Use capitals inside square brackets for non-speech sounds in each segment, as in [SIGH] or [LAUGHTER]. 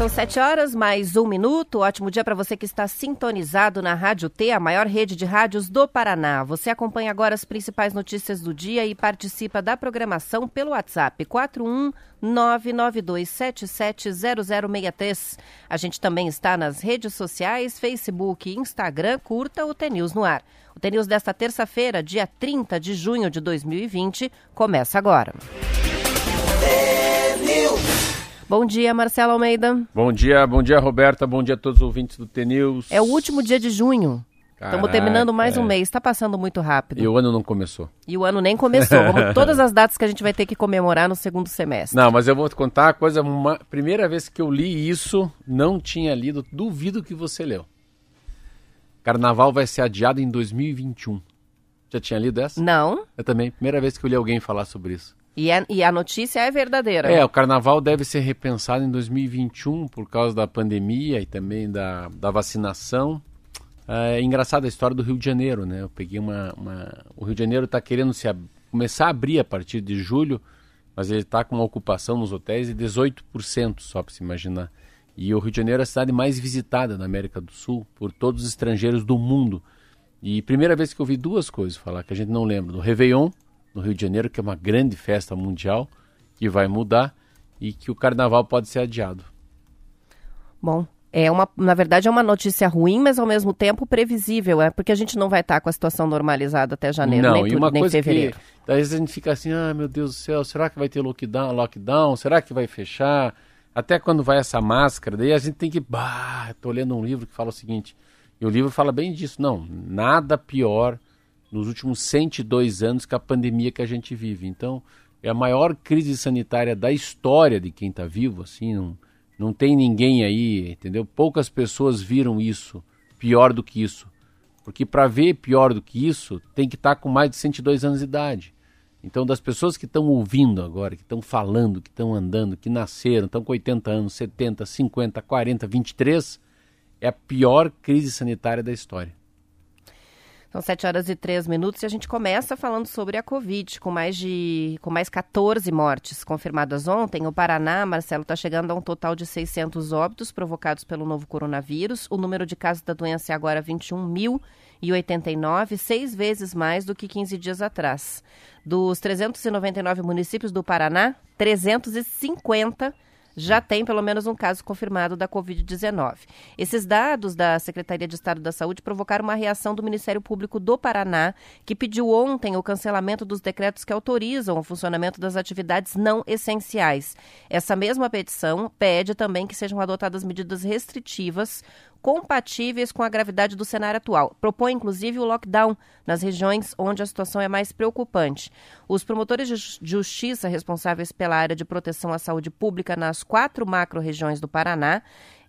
São sete horas, mais um minuto. Ótimo dia para você que está sintonizado na Rádio T, a maior rede de rádios do Paraná. Você acompanha agora as principais notícias do dia e participa da programação pelo WhatsApp 41992770063. A gente também está nas redes sociais, Facebook Instagram. Curta o TNews no ar. O TNews desta terça-feira, dia 30 de junho de 2020, começa agora. Bom dia, Marcelo Almeida. Bom dia, bom dia, Roberta. Bom dia a todos os ouvintes do T-News. É o último dia de junho. Estamos terminando mais um mês. Está passando muito rápido. E o ano não começou. E o ano nem começou. Vamos, [LAUGHS] todas as datas que a gente vai ter que comemorar no segundo semestre. Não, mas eu vou te contar uma coisa. Uma, primeira vez que eu li isso, não tinha lido. Duvido que você leu. Carnaval vai ser adiado em 2021. Já tinha lido essa? Não. Eu também. Primeira vez que eu li alguém falar sobre isso. E, é, e a notícia é verdadeira. É, o carnaval deve ser repensado em 2021 por causa da pandemia e também da, da vacinação. É engraçada a história do Rio de Janeiro, né? Eu peguei uma. uma... O Rio de Janeiro está querendo se ab... começar a abrir a partir de julho, mas ele está com uma ocupação nos hotéis de 18%, só para se imaginar. E o Rio de Janeiro é a cidade mais visitada na América do Sul por todos os estrangeiros do mundo. E primeira vez que eu vi duas coisas falar que a gente não lembra: do Réveillon, no Rio de Janeiro, que é uma grande festa mundial, que vai mudar e que o carnaval pode ser adiado. Bom, é uma, na verdade é uma notícia ruim, mas ao mesmo tempo previsível, é porque a gente não vai estar com a situação normalizada até janeiro, não, nem, e uma nem coisa fevereiro. Que, às vezes a gente fica assim, ah, meu Deus do céu, será que vai ter lockdown, lockdown? Será que vai fechar? Até quando vai essa máscara? Daí a gente tem que, bah, tô lendo um livro que fala o seguinte, e o livro fala bem disso, não, nada pior nos últimos 102 anos que a pandemia que a gente vive. Então, é a maior crise sanitária da história de quem está vivo, assim, não, não tem ninguém aí, entendeu? Poucas pessoas viram isso, pior do que isso. Porque para ver pior do que isso, tem que estar tá com mais de 102 anos de idade. Então, das pessoas que estão ouvindo agora, que estão falando, que estão andando, que nasceram, estão com 80 anos, 70, 50, 40, 23, é a pior crise sanitária da história. São 7 horas e 3 minutos e a gente começa falando sobre a Covid, com mais de com mais 14 mortes confirmadas ontem. O Paraná, Marcelo, está chegando a um total de 600 óbitos provocados pelo novo coronavírus. O número de casos da doença é agora 21.089, seis vezes mais do que 15 dias atrás. Dos 399 municípios do Paraná, 350 já tem pelo menos um caso confirmado da Covid-19. Esses dados da Secretaria de Estado da Saúde provocaram uma reação do Ministério Público do Paraná, que pediu ontem o cancelamento dos decretos que autorizam o funcionamento das atividades não essenciais. Essa mesma petição pede também que sejam adotadas medidas restritivas compatíveis com a gravidade do cenário atual. Propõe, inclusive, o lockdown nas regiões onde a situação é mais preocupante. Os promotores de justiça responsáveis pela área de proteção à saúde pública nas quatro macro-regiões do Paraná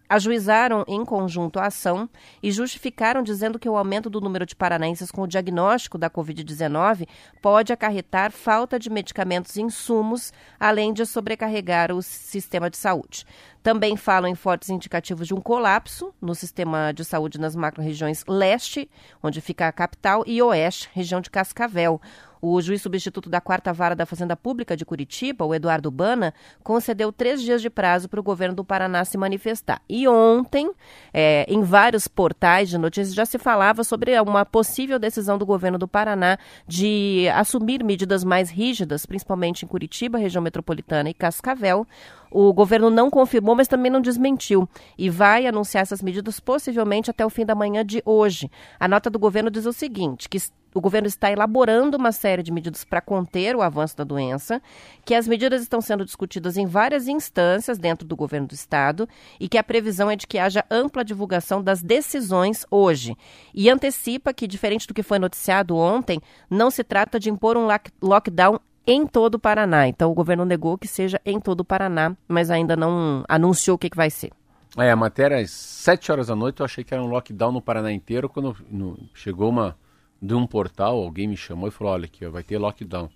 ajuizaram em conjunto a ação e justificaram dizendo que o aumento do número de paranaenses com o diagnóstico da Covid-19 pode acarretar falta de medicamentos e insumos, além de sobrecarregar o sistema de saúde. Também falam em fortes indicativos de um colapso no sistema de saúde nas macro-regiões leste, onde fica a capital, e oeste, região de Cascavel. O juiz substituto da Quarta Vara da Fazenda Pública de Curitiba, o Eduardo Bana, concedeu três dias de prazo para o governo do Paraná se manifestar. E ontem, é, em vários portais de notícias, já se falava sobre uma possível decisão do governo do Paraná de assumir medidas mais rígidas, principalmente em Curitiba, região metropolitana e Cascavel. O governo não confirmou, mas também não desmentiu e vai anunciar essas medidas possivelmente até o fim da manhã de hoje. A nota do governo diz o seguinte, que o governo está elaborando uma série de medidas para conter o avanço da doença, que as medidas estão sendo discutidas em várias instâncias dentro do governo do estado e que a previsão é de que haja ampla divulgação das decisões hoje. E antecipa que, diferente do que foi noticiado ontem, não se trata de impor um lockdown em todo o Paraná. Então, o governo negou que seja em todo o Paraná, mas ainda não anunciou o que, que vai ser. É, a matéria às 7 horas da noite eu achei que era um lockdown no Paraná inteiro. Quando no, chegou uma de um portal, alguém me chamou e falou: Olha, aqui vai ter lockdown.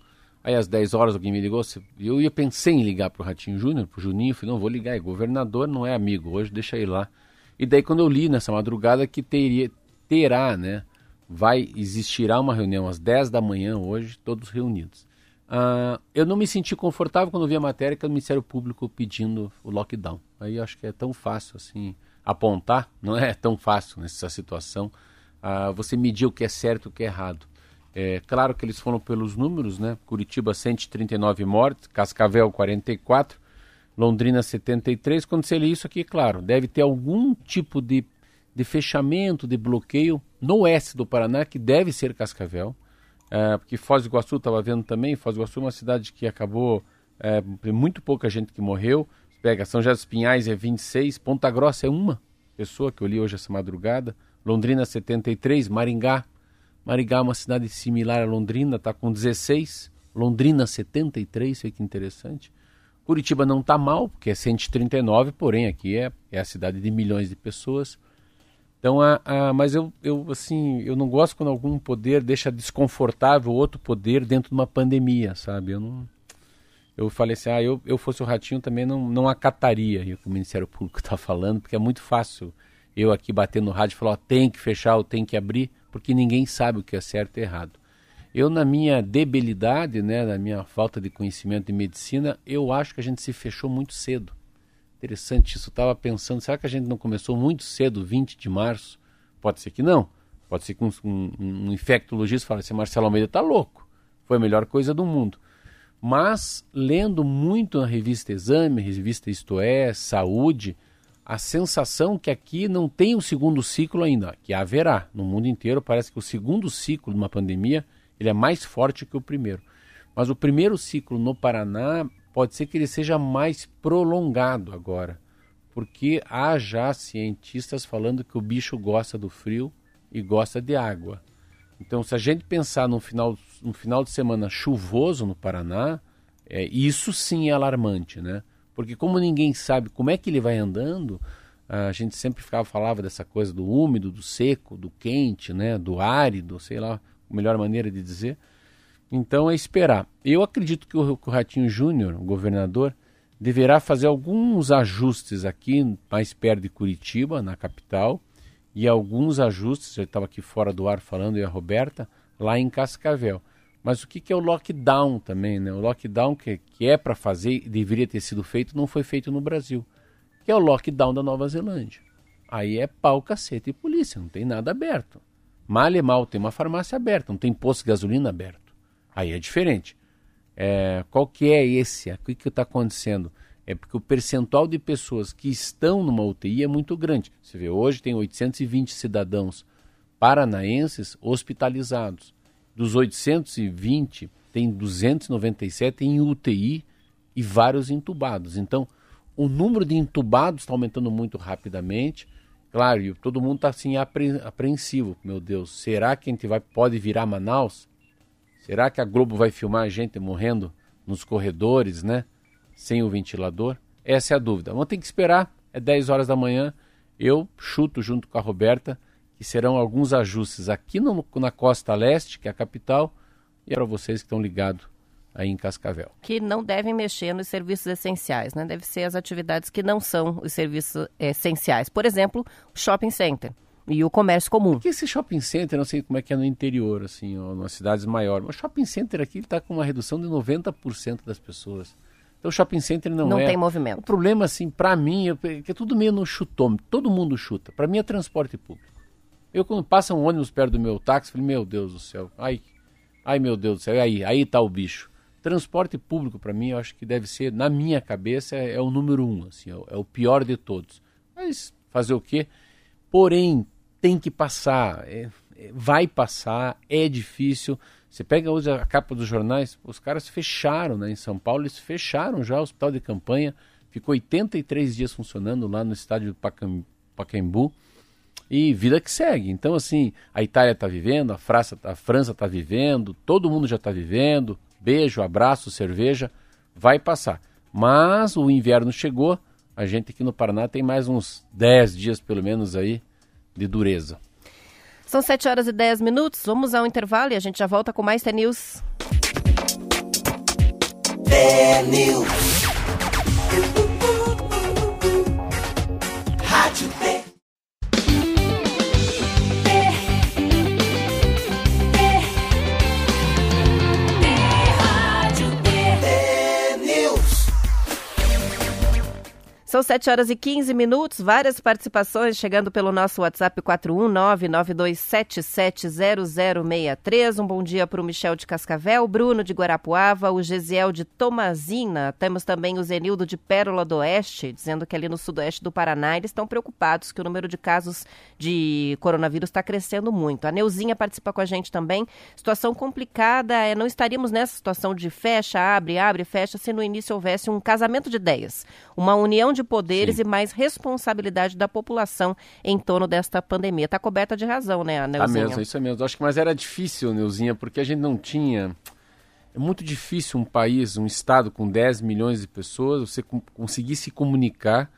Aí às 10 horas alguém me ligou. Eu ia pensei em ligar para o Ratinho Júnior, para o Juninho. Falei: Não, vou ligar. É governador, não é amigo. Hoje deixa ele lá. E daí quando eu li nessa madrugada que teria, terá, né? Vai existirá uma reunião às 10 da manhã hoje, todos reunidos. Uh, eu não me senti confortável quando vi a matéria que o Ministério Público pedindo o lockdown. Aí acho que é tão fácil assim apontar, [LAUGHS] não é tão fácil nessa situação, uh, você medir o que é certo e o que é errado. É claro que eles foram pelos números, né? Curitiba 139 mortes, Cascavel 44, Londrina 73. Quando você lê isso aqui, claro, deve ter algum tipo de, de fechamento, de bloqueio no oeste do Paraná, que deve ser Cascavel é, porque Foz do Iguaçu estava vendo também, Foz do Iguaçu é uma cidade que acabou, é, muito pouca gente que morreu, pega São José dos Pinhais é 26, Ponta Grossa é uma pessoa que eu li hoje essa madrugada, Londrina 73, Maringá, Maringá é uma cidade similar a Londrina, está com 16, Londrina 73, sei que interessante. Curitiba não está mal, porque é 139, porém aqui é, é a cidade de milhões de pessoas. Então, a, a, mas eu, eu, assim, eu não gosto quando algum poder deixa desconfortável outro poder dentro de uma pandemia, sabe? Eu não. Eu falei assim, ah, eu, eu fosse o ratinho também não, não acataria o que o Ministério Público está [LAUGHS] falando, porque é muito fácil eu aqui bater no rádio e falar, ó, tem que fechar ou tem que abrir, porque ninguém sabe o que é certo e errado. Eu, na minha debilidade, né, na minha falta de conhecimento de medicina, eu acho que a gente se fechou muito cedo. Interessante isso. Estava pensando, será que a gente não começou muito cedo, 20 de março? Pode ser que não. Pode ser que um, um, um infectologista fale assim, Marcelo Almeida está louco. Foi a melhor coisa do mundo. Mas, lendo muito na revista Exame, revista Isto É, Saúde, a sensação que aqui não tem o segundo ciclo ainda, que haverá. No mundo inteiro parece que o segundo ciclo de uma pandemia ele é mais forte que o primeiro. Mas o primeiro ciclo no Paraná pode ser que ele seja mais prolongado agora, porque há já cientistas falando que o bicho gosta do frio e gosta de água. Então, se a gente pensar num final, num final de semana chuvoso no Paraná, é, isso sim é alarmante, né? Porque como ninguém sabe como é que ele vai andando, a gente sempre ficava falava dessa coisa do úmido, do seco, do quente, né? Do árido, sei lá, a melhor maneira de dizer. Então é esperar. Eu acredito que o, Ratinho Júnior, governador, deverá fazer alguns ajustes aqui mais perto de Curitiba, na capital, e alguns ajustes, eu estava aqui fora do ar falando, e a Roberta, lá em Cascavel. Mas o que, que é o lockdown também? Né? O lockdown que, que é para fazer deveria ter sido feito não foi feito no Brasil, que é o lockdown da Nova Zelândia. Aí é pau, cacete e polícia, não tem nada aberto. Mal e mal, tem uma farmácia aberta, não tem posto de gasolina aberto. Aí é diferente. É, qual que é esse? O que está acontecendo? É porque o percentual de pessoas que estão numa UTI é muito grande. Você vê, hoje tem 820 cidadãos paranaenses hospitalizados. Dos 820, tem 297 em UTI e vários entubados. Então, o número de entubados está aumentando muito rapidamente. Claro, e todo mundo está assim apreensivo. Meu Deus, será que a gente vai, pode virar Manaus? Será que a Globo vai filmar a gente morrendo nos corredores, né? Sem o ventilador? Essa é a dúvida. Vamos ter que esperar. É 10 horas da manhã. Eu chuto junto com a Roberta que serão alguns ajustes aqui no, na costa leste, que é a capital, e é para vocês que estão ligados aí em Cascavel. Que não devem mexer nos serviços essenciais, né? Deve ser as atividades que não são os serviços essenciais. Por exemplo, shopping center e o comércio comum. Porque esse shopping center, não sei como é que é no interior, assim, ou nas cidades maiores, mas shopping center aqui está com uma redução de 90% das pessoas. Então o shopping center não, não é... Não tem movimento. O problema, assim, para mim, é que é tudo meio no chutômetro, todo mundo chuta. Para mim é transporte público. Eu quando passa um ônibus perto do meu táxi, falei, meu Deus do céu, ai, ai meu Deus do céu, aí, aí tá o bicho. Transporte público, para mim, eu acho que deve ser, na minha cabeça, é, é o número um, assim, é o, é o pior de todos. Mas fazer o quê? Porém, tem que passar, é, é, vai passar, é difícil. Você pega hoje a capa dos jornais, os caras fecharam, né? Em São Paulo, eles fecharam já o hospital de campanha, ficou 83 dias funcionando lá no estádio do Pacaembu e vida que segue. Então, assim, a Itália está vivendo, a França a França está vivendo, todo mundo já está vivendo. Beijo, abraço, cerveja, vai passar. Mas o inverno chegou, a gente aqui no Paraná tem mais uns 10 dias, pelo menos, aí, de dureza. São 7 horas e 10 minutos. Vamos ao intervalo e a gente já volta com mais T-News. São 7 horas e 15 minutos, várias participações chegando pelo nosso WhatsApp 41992770063. Um bom dia para o Michel de Cascavel, Bruno de Guarapuava, o Gesiel de Tomazina. Temos também o Zenildo de Pérola do Oeste, dizendo que ali no sudoeste do Paraná eles estão preocupados que o número de casos de coronavírus está crescendo muito. A Neuzinha participa com a gente também. Situação complicada, é, não estaríamos nessa situação de fecha, abre, abre, fecha, se no início houvesse um casamento de ideias, uma união de poderes Sim. e mais responsabilidade da população em torno desta pandemia. Está coberta de razão, né, Neuzinha? Ah, mesmo, isso é mesmo. Acho que mas era difícil, Neuzinha, porque a gente não tinha... É muito difícil um país, um estado com 10 milhões de pessoas, você conseguir se comunicar.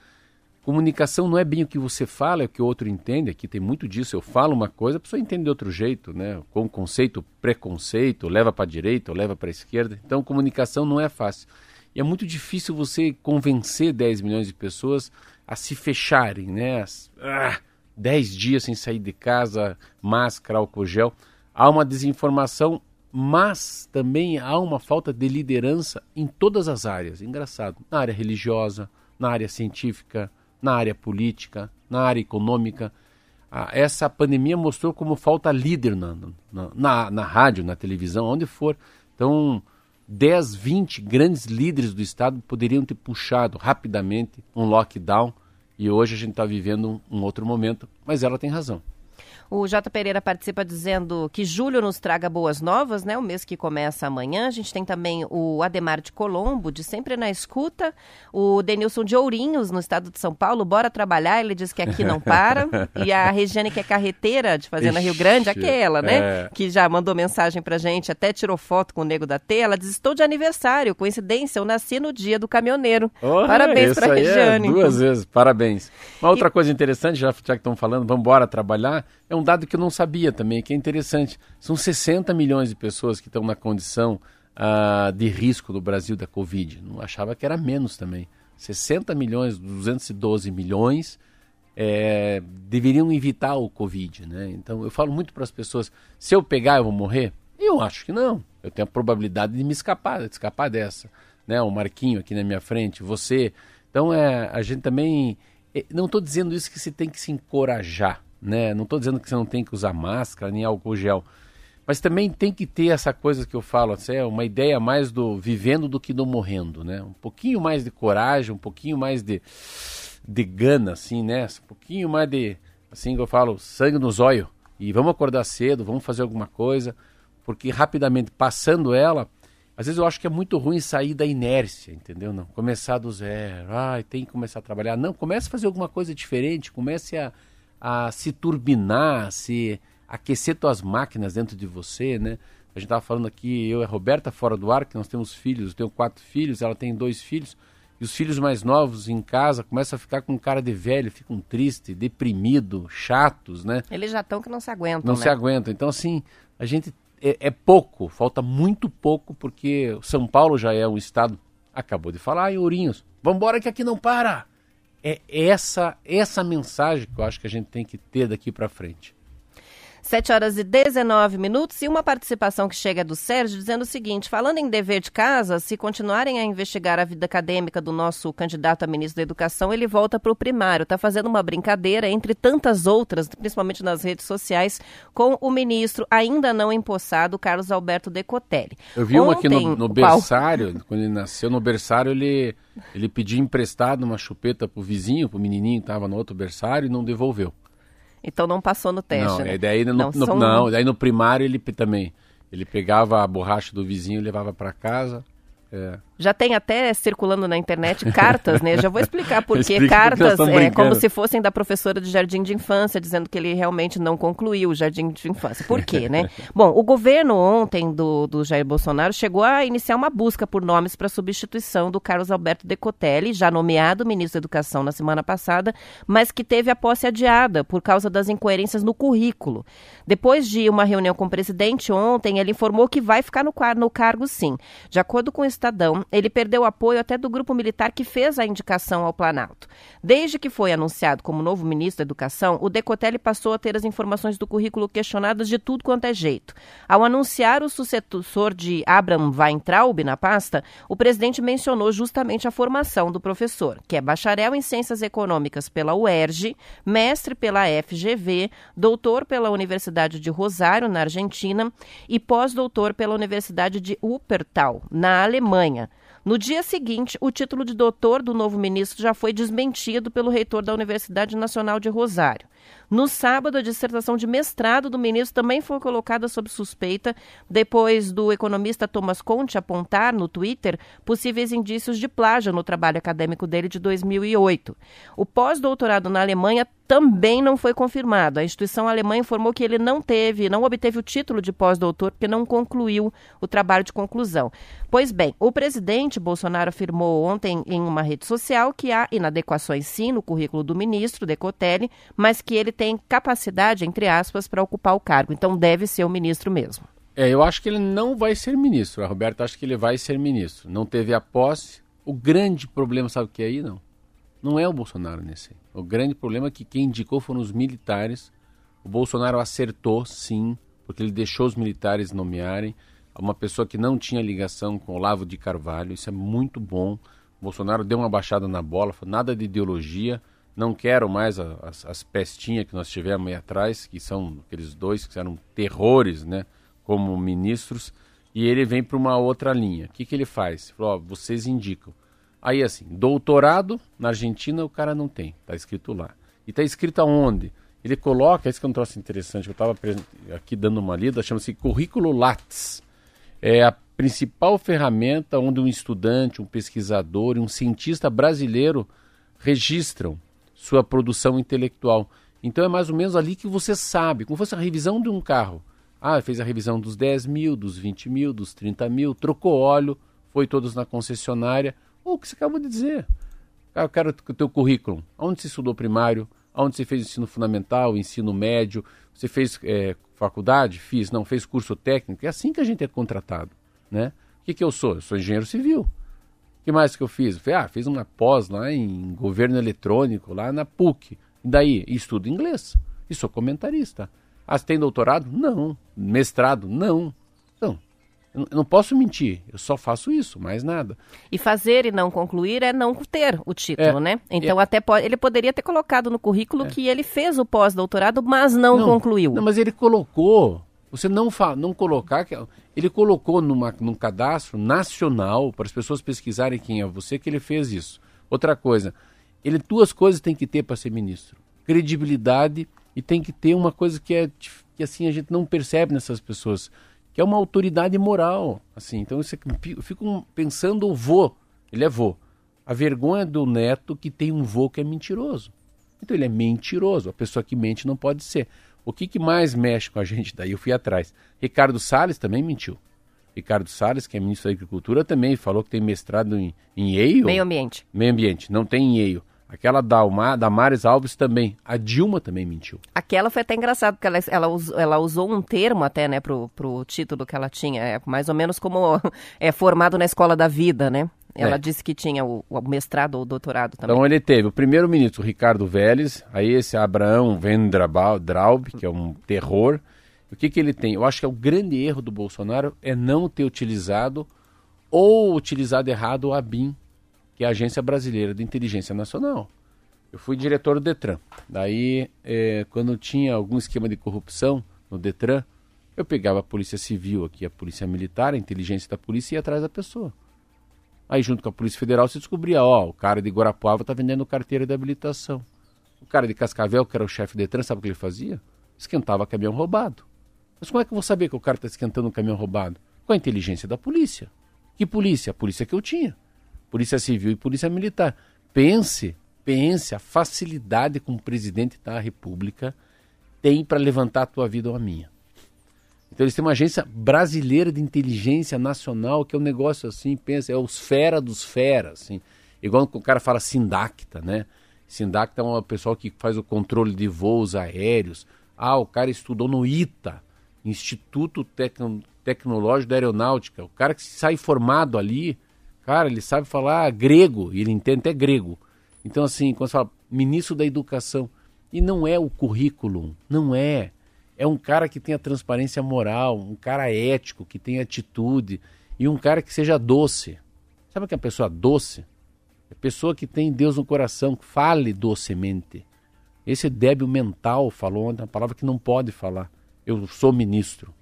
Comunicação não é bem o que você fala, é o que o outro entende. Aqui tem muito disso. Eu falo uma coisa, a pessoa entende de outro jeito, né? Com conceito, preconceito, leva para a direita ou leva para a esquerda. Então, comunicação não é fácil. É muito difícil você convencer 10 milhões de pessoas a se fecharem, né? Ah, 10 dias sem sair de casa, máscara, álcool gel. Há uma desinformação, mas também há uma falta de liderança em todas as áreas. Engraçado. Na área religiosa, na área científica, na área política, na área econômica. Ah, essa pandemia mostrou como falta líder na, na, na, na rádio, na televisão, onde for. Então, 10, 20 grandes líderes do Estado poderiam ter puxado rapidamente um lockdown e hoje a gente está vivendo um, um outro momento, mas ela tem razão. O J. Pereira participa dizendo que julho nos traga boas novas, né? O mês que começa amanhã. A gente tem também o Ademar de Colombo, de Sempre na Escuta. O Denilson de Ourinhos, no estado de São Paulo. Bora trabalhar, ele diz que aqui não para. [LAUGHS] e a Regiane, que é carreteira de Fazenda Rio Grande, aquela, né? É... Que já mandou mensagem pra gente, até tirou foto com o Nego da T. Ela diz: Estou de aniversário. Coincidência, eu nasci no dia do caminhoneiro. Oh, Parabéns pra é Regiane. É duas vezes, parabéns. Uma outra e... coisa interessante, já, já que estão falando, vamos embora trabalhar é um dado que eu não sabia também, que é interessante. São 60 milhões de pessoas que estão na condição uh, de risco no Brasil da Covid. Não achava que era menos também. 60 milhões, 212 milhões é, deveriam evitar o Covid, né? Então eu falo muito para as pessoas: se eu pegar, eu vou morrer? Eu acho que não. Eu tenho a probabilidade de me escapar, de escapar dessa. Né? O Marquinho aqui na minha frente, você. Então é, a gente também. É, não estou dizendo isso que você tem que se encorajar né? Não estou dizendo que você não tem que usar máscara nem álcool gel, mas também tem que ter essa coisa que eu falo, assim, é uma ideia mais do vivendo do que do morrendo, né? Um pouquinho mais de coragem, um pouquinho mais de, de gana, assim, né? Um pouquinho mais de, assim que eu falo, sangue nos olhos. E vamos acordar cedo, vamos fazer alguma coisa, porque rapidamente passando ela, às vezes eu acho que é muito ruim sair da inércia, entendeu? Não, começar do zero, ai, tem que começar a trabalhar. Não, comece a fazer alguma coisa diferente, comece a a se turbinar, a se aquecer tuas máquinas dentro de você, né? A gente estava falando aqui, eu e a Roberta fora do ar, que nós temos filhos, eu tenho quatro filhos, ela tem dois filhos, e os filhos mais novos em casa começam a ficar com cara de velho, ficam tristes, deprimidos, chatos, né? Eles já estão que não se aguentam, Não né? se aguentam. Então, assim, a gente é, é, pouco, falta muito pouco, porque São Paulo já é um estado, acabou de falar, em Ourinhos, vambora que aqui não para! É essa essa mensagem que eu acho que a gente tem que ter daqui para frente. 7 horas e 19 minutos e uma participação que chega do Sérgio dizendo o seguinte: falando em dever de casa, se continuarem a investigar a vida acadêmica do nosso candidato a ministro da Educação, ele volta para o primário. Está fazendo uma brincadeira, entre tantas outras, principalmente nas redes sociais, com o ministro ainda não empossado, Carlos Alberto Decotelli. Eu vi Ontem, uma aqui no, no berçário, quando ele nasceu no berçário, ele, ele pediu emprestado uma chupeta para o vizinho, para o menininho que estava no outro berçário e não devolveu. Então não passou no teste. Não, né? daí no, não, no, são... não, daí no primário ele também. Ele pegava a borracha do vizinho e levava para casa. É. Já tem até circulando na internet [LAUGHS] cartas, né? Já vou explicar por que cartas, é, como se fossem da professora de jardim de infância, dizendo que ele realmente não concluiu o jardim de infância. Por quê, né? [LAUGHS] Bom, o governo ontem do, do Jair Bolsonaro chegou a iniciar uma busca por nomes para substituição do Carlos Alberto Decotelli, já nomeado ministro da Educação na semana passada, mas que teve a posse adiada por causa das incoerências no currículo. Depois de uma reunião com o presidente ontem, ele informou que vai ficar no, no cargo sim. De acordo com o Estadão, ele perdeu apoio até do grupo militar que fez a indicação ao Planalto. Desde que foi anunciado como novo ministro da Educação, o Decotelli passou a ter as informações do currículo questionadas de tudo quanto é jeito. Ao anunciar o sucessor de Abraham Weintraub na pasta, o presidente mencionou justamente a formação do professor, que é bacharel em Ciências Econômicas pela UERJ, mestre pela FGV, doutor pela Universidade de Rosário, na Argentina, e pós-doutor pela Universidade de Wuppertal, na Alemanha. No dia seguinte, o título de doutor do novo ministro já foi desmentido pelo reitor da Universidade Nacional de Rosário. No sábado, a dissertação de mestrado do ministro também foi colocada sob suspeita, depois do economista Thomas Conte apontar no Twitter possíveis indícios de plágio no trabalho acadêmico dele de 2008. O pós-doutorado na Alemanha também não foi confirmado. A instituição alemã informou que ele não teve, não obteve o título de pós-doutor porque não concluiu o trabalho de conclusão. Pois bem, o presidente Bolsonaro afirmou ontem em uma rede social que há inadequações sim no currículo do ministro Decotelli, mas que ele tem capacidade, entre aspas, para ocupar o cargo. Então deve ser o ministro mesmo. É, eu acho que ele não vai ser ministro. A Roberta acha que ele vai ser ministro. Não teve a posse. O grande problema, sabe o que é aí? Não. Não é o Bolsonaro nesse. O grande problema é que quem indicou foram os militares. O Bolsonaro acertou, sim, porque ele deixou os militares nomearem uma pessoa que não tinha ligação com Olavo de Carvalho. Isso é muito bom. O Bolsonaro deu uma baixada na bola, nada de ideologia não quero mais as, as pestinhas que nós tivemos aí atrás, que são aqueles dois que eram terrores, né, como ministros, e ele vem para uma outra linha. O que, que ele faz? Ele falou, ó, vocês indicam. Aí assim, doutorado na Argentina o cara não tem, está escrito lá. E está escrito aonde? Ele coloca, esse que é um troço interessante, eu estava aqui dando uma lida, chama-se Currículo Lattes. É a principal ferramenta onde um estudante, um pesquisador e um cientista brasileiro registram sua produção intelectual. Então é mais ou menos ali que você sabe, como fosse a revisão de um carro. Ah, fez a revisão dos 10 mil, dos 20 mil, dos 30 mil, trocou óleo, foi todos na concessionária. Ou o que você acabou de dizer. Ah, eu quero o teu currículo. Onde você estudou primário? Onde você fez ensino fundamental, ensino médio? Você fez é, faculdade? Fiz. Não, fez curso técnico. É assim que a gente é contratado. Né? O que, que eu sou? Eu sou engenheiro civil que mais que eu fiz? Falei, ah, fiz uma pós lá em governo eletrônico, lá na PUC. E daí, estudo inglês. E sou comentarista. Ah, você tem doutorado? Não. Mestrado? Não. Então, eu não posso mentir, eu só faço isso, mais nada. E fazer e não concluir é não ter o título, é, né? Então é, até pode, ele poderia ter colocado no currículo é. que ele fez o pós-doutorado, mas não, não, concluiu. Não, mas ele colocou. Você não, fa não colocar. Ele colocou numa, num cadastro nacional para as pessoas pesquisarem quem é você que ele fez isso. Outra coisa, ele duas coisas tem que ter para ser ministro: credibilidade e tem que ter uma coisa que é que assim a gente não percebe nessas pessoas, que é uma autoridade moral. Assim, então eu fico pensando o vô, ele é vô. A vergonha do neto que tem um vô que é mentiroso. Então ele é mentiroso. A pessoa que mente não pode ser. O que, que mais mexe com a gente? Daí eu fui atrás. Ricardo Salles também mentiu. Ricardo Salles, que é ministro da Agricultura, também falou que tem mestrado em, em Yale. Meio ambiente. Meio ambiente, não tem em Yale. Aquela da Damares Alves também. A Dilma também mentiu. Aquela foi até engraçado, porque ela, ela, usou, ela usou um termo até, né, pro, pro título que ela tinha. É mais ou menos como [LAUGHS] é formado na escola da vida, né? Ela é. disse que tinha o, o, mestrado ou o doutorado também. Então ele teve o primeiro-ministro Ricardo Vélez, aí esse Abraão Vendraub, que é um terror. O que, que ele tem? Eu acho que é o grande erro do Bolsonaro é não ter utilizado ou utilizado errado a BIM, que é a Agência Brasileira de Inteligência Nacional. Eu fui diretor do Detran. Daí, é, quando tinha algum esquema de corrupção no Detran, eu pegava a Polícia Civil aqui, a Polícia Militar, a inteligência da polícia e ia atrás da pessoa. Aí, junto com a Polícia Federal, se descobria, ó, o cara de Guarapuava está vendendo carteira de habilitação. O cara de Cascavel, que era o chefe de trânsito, sabe o que ele fazia? Esquentava caminhão roubado. Mas como é que eu vou saber que o cara está esquentando um caminhão roubado? Com a inteligência da polícia. Que polícia? A polícia que eu tinha. Polícia Civil e Polícia Militar. Pense, pense a facilidade que um presidente da República tem para levantar a tua vida ou a minha. Então eles têm uma agência brasileira de inteligência nacional, que é um negócio assim, pensa, é os fera dos feras, assim. Igual o cara fala Sindacta, né? Sindacta é um pessoal que faz o controle de voos aéreos. Ah, o cara estudou no ITA, Instituto Tecno Tecnológico da Aeronáutica. O cara que sai formado ali, cara, ele sabe falar grego, e ele entende até grego. Então, assim, quando você fala ministro da Educação, e não é o currículo, não é. É um cara que tenha transparência moral, um cara ético, que tenha atitude, e um cara que seja doce. Sabe o que é uma pessoa doce? É pessoa que tem Deus no coração, fale docemente. Esse débil mental falou uma palavra que não pode falar. Eu sou ministro.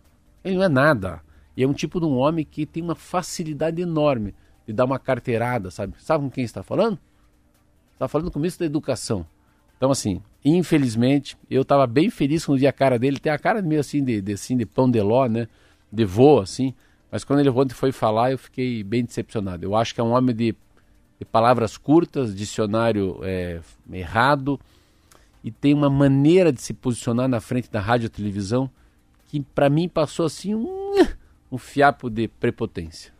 Ele não é nada. E é um tipo de um homem que tem uma facilidade enorme de dar uma carteirada, sabe? Sabe com quem está falando? Está falando com o ministro da Educação. Então, assim, infelizmente, eu estava bem feliz quando vi a cara dele. Tem a cara meio assim de, de, assim, de pão de ló, né? De vô, assim. Mas quando ele ontem foi falar, eu fiquei bem decepcionado. Eu acho que é um homem de de palavras curtas, dicionário é, errado, e tem uma maneira de se posicionar na frente da rádio e televisão que para mim passou assim um, um fiapo de prepotência.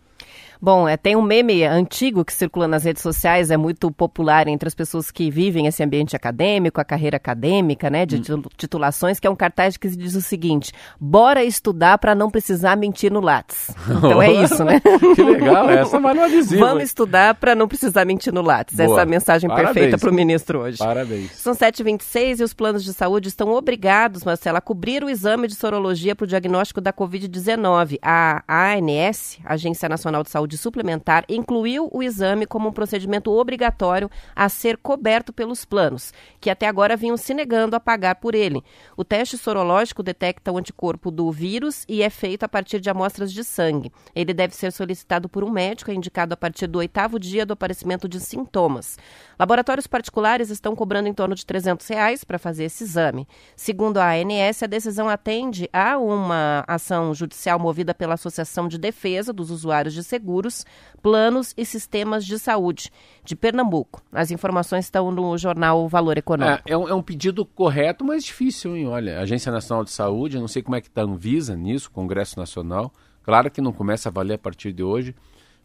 Bom, é, tem um meme antigo que circula nas redes sociais, é muito popular entre as pessoas que vivem esse ambiente acadêmico, a carreira acadêmica, né, de hum. titulações, que é um cartaz que diz o seguinte: bora estudar para não precisar mentir no Lattes. Então é isso, né? [LAUGHS] que legal, essa vai no adesivo. Vamos estudar para não precisar mentir no Lattes. Boa. Essa é a mensagem Parabéns. perfeita para o ministro hoje. Parabéns. São 7h26 e os planos de saúde estão obrigados, Marcela, a cobrir o exame de sorologia para o diagnóstico da Covid-19. A ANS, Agência Nacional de Saúde, Saúde Suplementar incluiu o exame como um procedimento obrigatório a ser coberto pelos planos, que até agora vinham se negando a pagar por ele. O teste sorológico detecta o anticorpo do vírus e é feito a partir de amostras de sangue. Ele deve ser solicitado por um médico, é indicado a partir do oitavo dia do aparecimento de sintomas. Laboratórios particulares estão cobrando em torno de 300 reais para fazer esse exame. Segundo a ANS, a decisão atende a uma ação judicial movida pela Associação de Defesa dos Usuários de Seguro seguros, planos e sistemas de saúde de Pernambuco. As informações estão no jornal Valor Econômico. É, é, um, é um, pedido correto, mas difícil, hein? Olha, Agência Nacional de Saúde, não sei como é que está a Anvisa nisso, Congresso Nacional. Claro que não começa a valer a partir de hoje,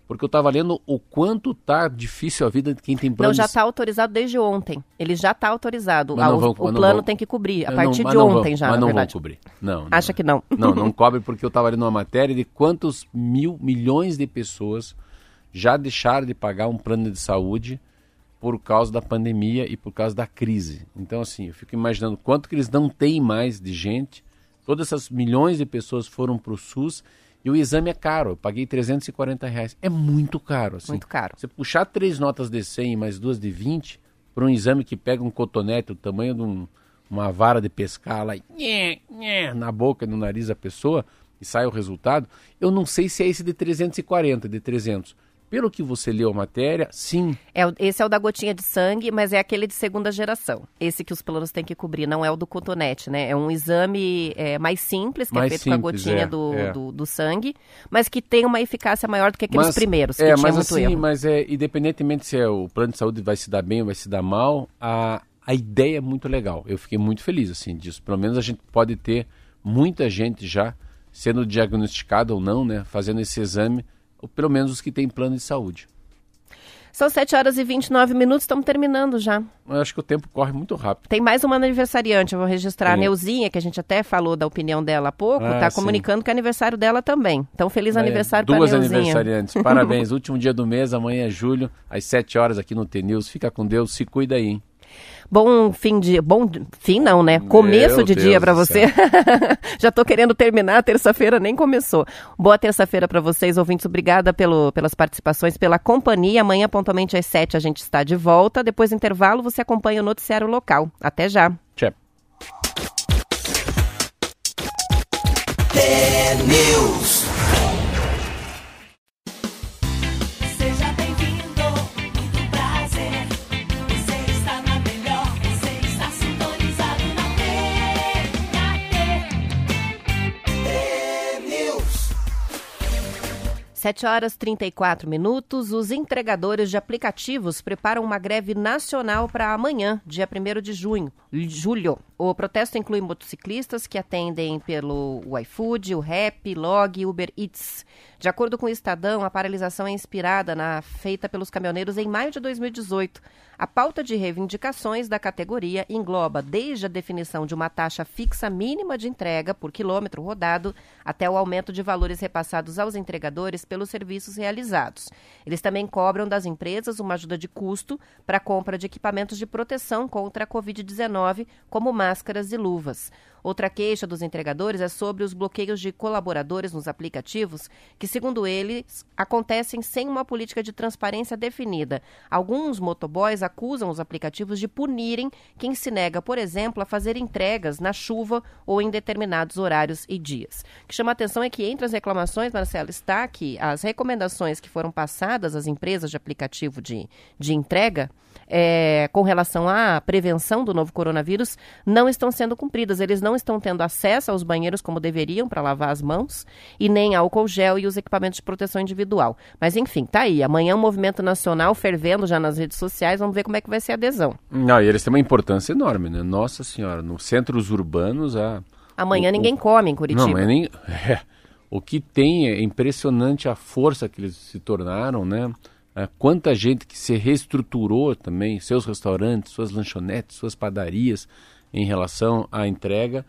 porque eu estava lendo o quanto tá difícil a vida de quem tem plano. Não, já está autorizado desde ontem. Ele já está autorizado. Ah, vão, o, plano vão, tem que cobrir. A partir não, de ontem vão, já, mas não verdade. vão cobrir. Não, não, Acha que não? [LAUGHS] Não, não cobre porque eu estava lendo uma matéria de quantos mil milhões de pessoas já deixaram de pagar um plano de saúde por causa da pandemia e por causa da crise. Então, assim, eu fico imaginando quanto que eles não têm mais de gente. Todas essas milhões de pessoas foram para o SUS e o exame é caro, eu paguei 340 reais. É muito caro. Assim. Muito caro. Você puxar três notas de 100 e mais duas de 20 para um exame que pega um cotonete, o tamanho de um, uma vara de pescar lá, na boca e no nariz da pessoa, e sai o resultado, eu não sei se é esse de 340, de 300 pelo que você leu a matéria, sim. É, esse é o da gotinha de sangue, mas é aquele de segunda geração. Esse que os planos têm que cobrir, não é o do cotonete, né? É um exame é, mais simples, que é mais é feito simples, com a gotinha é, do, é. do, do, sangue, mas que tem uma eficácia maior do que aqueles mas, primeiros, que é, mas assim, erro. Mas é, independentemente se é o plano de saúde vai se dar bem ou vai se dar mal, a, a ideia é muito legal. Eu fiquei muito feliz assim disso. Pelo menos a gente pode ter muita gente já sendo diagnosticada ou não, né? Fazendo esse exame ou pelo menos os que têm plano de saúde. São 7 horas e 29 minutos, estamos terminando já. Eu acho que o tempo corre muito rápido. Tem mais uma aniversariante, eu vou registrar sim. a Neuzinha, que a gente até falou da opinião dela há pouco, está ah, comunicando que é aniversário dela também. Então, feliz é, aniversário para a Neuzinha. Duas aniversariantes, [LAUGHS] parabéns. Último dia do mês, amanhã é julho, às 7 horas aqui no TNews. Fica com Deus, se cuida aí, hein? Bom fim de. Bom fim não, né? Começo Meu de Deus dia para você. [LAUGHS] Já tô querendo terminar, terça-feira nem começou. Boa terça-feira para vocês, ouvintes. Obrigada pelo, pelas participações, pela companhia. Amanhã, pontualmente às sete, a gente está de volta. Depois do intervalo, você acompanha o noticiário local. Até já. Tchau. 7 horas 34 minutos. Os entregadores de aplicativos preparam uma greve nacional para amanhã, dia 1 de junho, julho. O protesto inclui motociclistas que atendem pelo iFood, o Rap, Log e Uber Eats. De acordo com o Estadão, a paralisação é inspirada na feita pelos caminhoneiros em maio de 2018. A pauta de reivindicações da categoria engloba desde a definição de uma taxa fixa mínima de entrega por quilômetro rodado até o aumento de valores repassados aos entregadores pelos serviços realizados. Eles também cobram das empresas uma ajuda de custo para a compra de equipamentos de proteção contra a Covid-19, como máscaras e luvas. Outra queixa dos entregadores é sobre os bloqueios de colaboradores nos aplicativos, que, segundo eles, acontecem sem uma política de transparência definida. Alguns motoboys acusam os aplicativos de punirem quem se nega, por exemplo, a fazer entregas na chuva ou em determinados horários e dias. O que chama a atenção é que, entre as reclamações, Marcelo, está que as recomendações que foram passadas às empresas de aplicativo de, de entrega é, com relação à prevenção do novo coronavírus não estão sendo cumpridas. Eles não estão tendo acesso aos banheiros como deveriam para lavar as mãos e nem álcool gel e os equipamentos de proteção individual. Mas enfim, tá aí. Amanhã o um movimento nacional fervendo já nas redes sociais. Vamos ver como é que vai ser a adesão. Não, e eles têm uma importância enorme, né? Nossa Senhora, nos centros urbanos a Amanhã o, ninguém come em Curitiba. Não, nem [LAUGHS] é, o que tem é impressionante a força que eles se tornaram, né? É, quanta gente que se reestruturou também, seus restaurantes, suas lanchonetes, suas padarias em relação à entrega.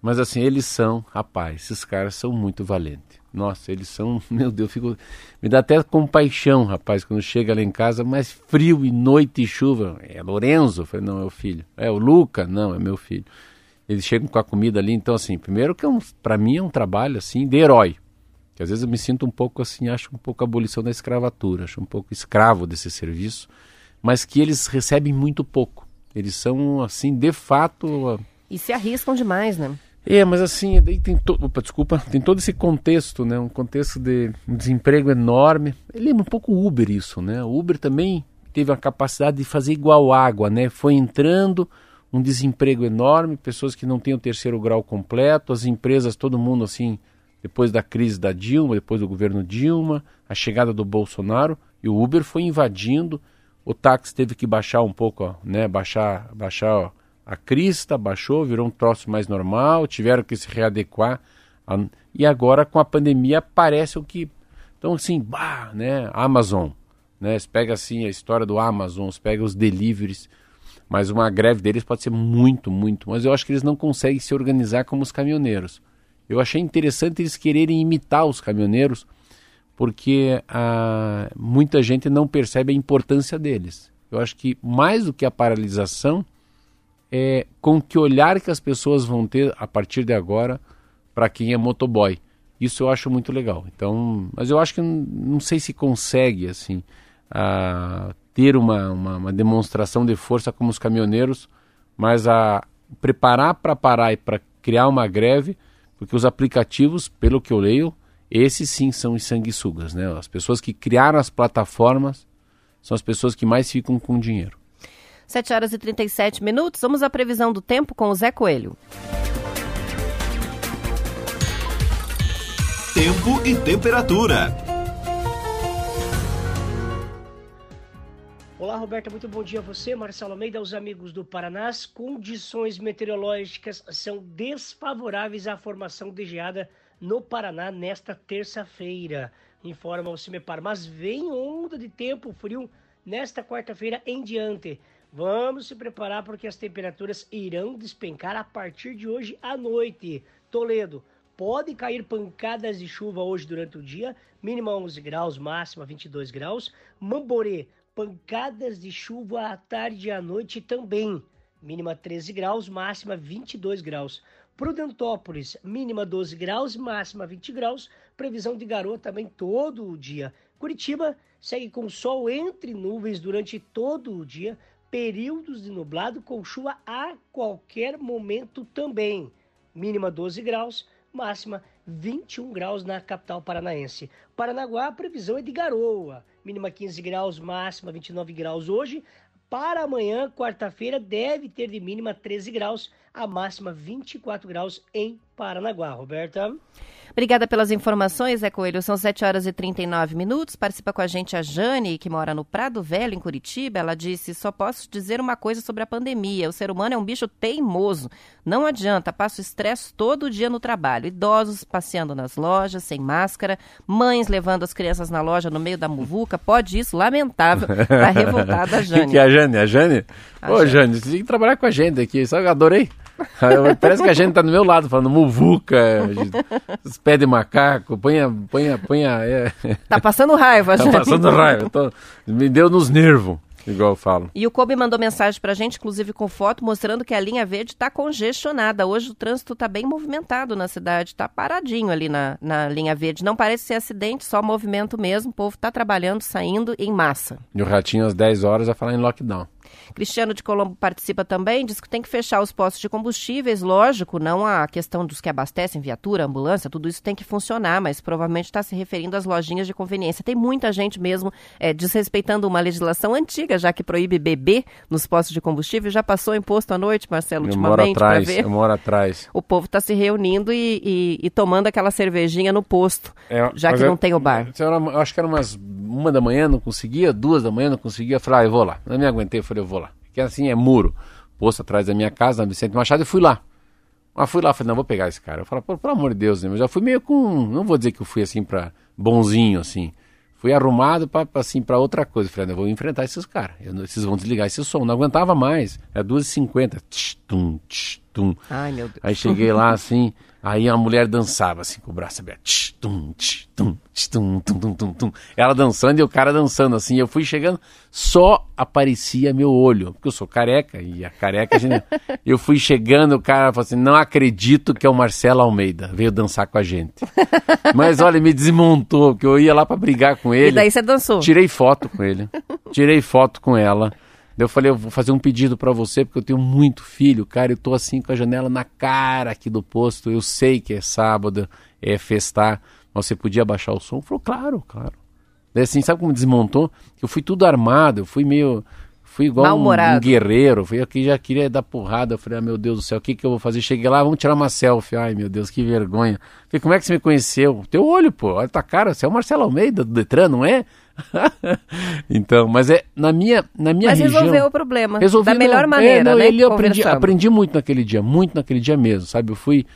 Mas assim, eles são, rapaz, esses caras são muito valentes. Nossa, eles são, [LAUGHS] meu Deus, fico, me dá até compaixão, rapaz, quando chega lá em casa, mais frio e noite e chuva. É Lorenzo? Falei, não, é o filho. É o Luca? Não, é meu filho. Eles chegam com a comida ali, então assim, primeiro que é um, para mim é um trabalho assim de herói. Que às vezes eu me sinto um pouco assim, acho um pouco a abolição da escravatura, acho um pouco escravo desse serviço, mas que eles recebem muito pouco. Eles são assim, de fato. E se arriscam demais, né? É, mas assim, daí tem todo, opa, desculpa, tem todo esse contexto, né? Um contexto de um desemprego enorme. Lembra um pouco o Uber isso, né? O Uber também teve a capacidade de fazer igual água, né? Foi entrando um desemprego enorme, pessoas que não têm o terceiro grau completo, as empresas, todo mundo assim, depois da crise da Dilma, depois do governo Dilma, a chegada do Bolsonaro, e o Uber foi invadindo, o táxi teve que baixar um pouco, ó, né, baixar, baixar ó, a crista, baixou, virou um troço mais normal, tiveram que se readequar, a, e agora com a pandemia parece o que, então assim, bah, né, Amazon, né, você pega assim a história do Amazon, você pega os deliveries, mas uma greve deles pode ser muito, muito, mas eu acho que eles não conseguem se organizar como os caminhoneiros. Eu achei interessante eles quererem imitar os caminhoneiros, porque ah, muita gente não percebe a importância deles. Eu acho que mais do que a paralisação, é com que olhar que as pessoas vão ter a partir de agora para quem é motoboy. Isso eu acho muito legal. Então, mas eu acho que não, sei se consegue assim a ter uma, uma, uma demonstração de força como os caminhoneiros, mas a preparar para parar e para criar uma greve porque os aplicativos, pelo que eu leio, esses sim são os sanguessugas, né? As pessoas que criaram as plataformas são as pessoas que mais ficam com dinheiro. 7 horas e 37 minutos. Vamos à previsão do tempo com o Zé Coelho. Tempo e temperatura. Olá, Roberta, muito bom dia a você, Marcelo Almeida, aos amigos do Paraná. As condições meteorológicas são desfavoráveis à formação de geada no Paraná nesta terça-feira, informa o CIMEPAR. Mas vem onda de tempo frio nesta quarta-feira em diante. Vamos se preparar porque as temperaturas irão despencar a partir de hoje à noite. Toledo, pode cair pancadas de chuva hoje durante o dia, mínima 11 graus, máxima 22 graus. Mamborê, pancadas de chuva à tarde e à noite também. Mínima 13 graus, máxima 22 graus. Prudentópolis, mínima 12 graus, máxima 20 graus. Previsão de garoa também todo o dia. Curitiba segue com sol entre nuvens durante todo o dia. Períodos de nublado com chuva a qualquer momento também. Mínima 12 graus, máxima 21 graus na capital paranaense. Paranaguá, a previsão é de garoa mínima 15 graus, máxima 29 graus hoje. Para amanhã, quarta-feira, deve ter de mínima 13 graus, a máxima 24 graus em Paranaguá. Roberta? Obrigada pelas informações, Zé Coelho. São 7 horas e 39 minutos. Participa com a gente a Jane, que mora no Prado Velho, em Curitiba. Ela disse: Só posso dizer uma coisa sobre a pandemia. O ser humano é um bicho teimoso. Não adianta, passo estresse todo dia no trabalho. Idosos passeando nas lojas, sem máscara, mães levando as crianças na loja no meio da muvuca. Pode isso, lamentável. Tá revoltada a [LAUGHS] Jane. que é a Jane? A Jane? A Ô, Jane. Jane, você tem que trabalhar com a gente aqui. Sabe, adorei. [LAUGHS] Parece que a gente tá do meu lado, falando muvuca, pé de macaco, ponha, ponha, ponha. É. Tá passando raiva, Tá gente. passando raiva. Tô, me deu nos nervos. Igual eu falo. E o Kobe mandou mensagem pra gente, inclusive com foto, mostrando que a linha verde está congestionada. Hoje o trânsito está bem movimentado na cidade, está paradinho ali na, na linha verde. Não parece ser acidente, só movimento mesmo. O povo está trabalhando, saindo em massa. E o Ratinho às 10 horas vai falar em lockdown. Cristiano de Colombo participa também, diz que tem que fechar os postos de combustíveis, lógico, não a questão dos que abastecem viatura, ambulância, tudo isso tem que funcionar, mas provavelmente está se referindo às lojinhas de conveniência. Tem muita gente mesmo é, desrespeitando uma legislação antiga, já que proíbe beber nos postos de combustível. Já passou imposto à noite, Marcelo, ultimamente, para ver? Eu moro atrás. O povo está se reunindo e, e, e, tomando aquela cervejinha no posto, é, já que não tem o bar. Eu acho que era umas uma da manhã, não conseguia, duas da manhã, não conseguia. Eu falei, ah, eu vou lá. Não me aguentei, eu falei, eu vou lá. Que assim é muro, posto atrás da minha casa, na Vicente Machado, e fui lá. Mas fui lá, falei, não, vou pegar esse cara. Eu falei, pelo amor de Deus, né? Eu já fui meio com. Não vou dizer que eu fui assim para bonzinho, assim. Fui arrumado para assim, pra outra coisa. Eu falei, não, eu vou enfrentar esses caras. Esses vão desligar esse som. Não aguentava mais. É 2h50. Tch, tum, tch, tum. Ai, meu Deus. Aí cheguei lá assim. Aí a mulher dançava assim com o braço aberto. Tch, tum, tch, tum, tch, tum, tum, tum, tum, tum. Ela dançando e o cara dançando assim. Eu fui chegando, só aparecia meu olho, porque eu sou careca e a careca. Gente... [LAUGHS] eu fui chegando, o cara falou assim: não acredito que é o Marcelo Almeida. Veio dançar com a gente. [LAUGHS] Mas olha, me desmontou, porque eu ia lá para brigar com ele. E daí você dançou? Tirei foto com ele. [LAUGHS] Tirei foto com ela. Eu falei, eu vou fazer um pedido para você, porque eu tenho muito filho, cara. Eu tô assim com a janela na cara aqui do posto. Eu sei que é sábado, é festar. Mas você podia baixar o som? Falou, claro, claro. Daí assim, sabe como desmontou? Eu fui tudo armado, eu fui meio. Fui igual um, um, guerreiro. Fui aqui, já queria dar porrada. Eu falei, ah, meu Deus do céu, o que, que eu vou fazer? Cheguei lá, vamos tirar uma selfie. Ai, meu Deus, que vergonha. Falei, como é que você me conheceu? Teu olho, pô, olha tua cara. Você é o Marcelo Almeida do Detran, não é? [LAUGHS] então, mas é na minha, na minha mas região. resolveu o problema. Resolvi, da melhor não, maneira, é, não, né? Ele aprendi, aprendi muito naquele dia, muito naquele dia mesmo, sabe? Eu fui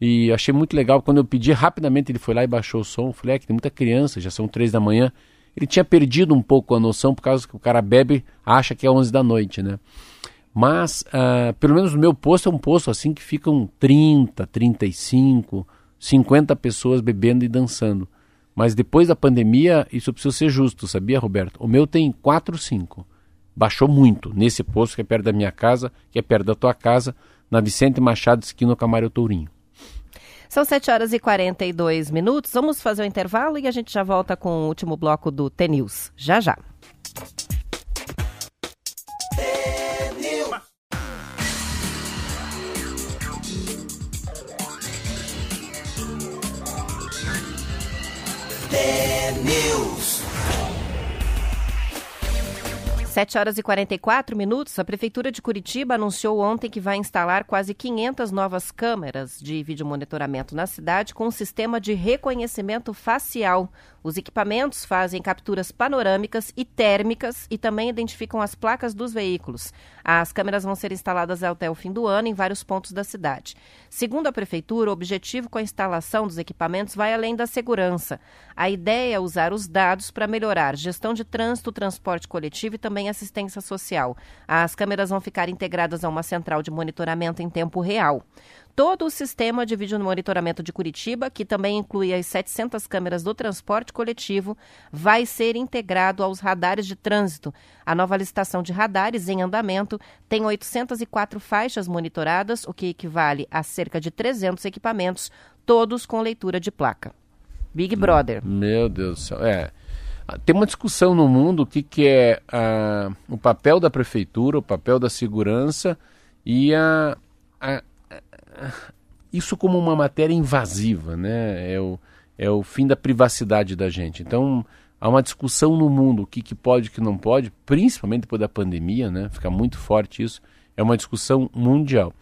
e achei muito legal quando eu pedi rapidamente ele foi lá e baixou o som. Falei, é que tem muita criança, já são três da manhã. Ele tinha perdido um pouco a noção por causa que o cara bebe, acha que é onze da noite, né? Mas, uh, pelo menos o meu posto é um posto assim que ficam 30, 35, 50 pessoas bebendo e dançando. Mas depois da pandemia, isso precisa ser justo, sabia, Roberto? O meu tem 4, 5. Baixou muito nesse posto que é perto da minha casa, que é perto da tua casa, na Vicente Machado, esquina Camário Tourinho. São 7 horas e 42 minutos. Vamos fazer o um intervalo e a gente já volta com o último bloco do T-News. Já, já. News. 7 horas e 44 minutos. A Prefeitura de Curitiba anunciou ontem que vai instalar quase 500 novas câmeras de vídeo monitoramento na cidade com um sistema de reconhecimento facial. Os equipamentos fazem capturas panorâmicas e térmicas e também identificam as placas dos veículos. As câmeras vão ser instaladas até o fim do ano em vários pontos da cidade. Segundo a Prefeitura, o objetivo com a instalação dos equipamentos vai além da segurança. A ideia é usar os dados para melhorar gestão de trânsito, transporte coletivo e também assistência social. As câmeras vão ficar integradas a uma central de monitoramento em tempo real todo o sistema de vídeo monitoramento de Curitiba, que também inclui as 700 câmeras do transporte coletivo, vai ser integrado aos radares de trânsito. A nova licitação de radares em andamento tem 804 faixas monitoradas, o que equivale a cerca de 300 equipamentos, todos com leitura de placa. Big Brother. Meu Deus do céu. É. Tem uma discussão no mundo o que, que é uh, o papel da prefeitura, o papel da segurança e a, a, isso como uma matéria invasiva, né? É o, é o fim da privacidade da gente. Então, há uma discussão no mundo, o que, que pode e o que não pode, principalmente depois da pandemia, né? Fica muito forte isso. É uma discussão mundial.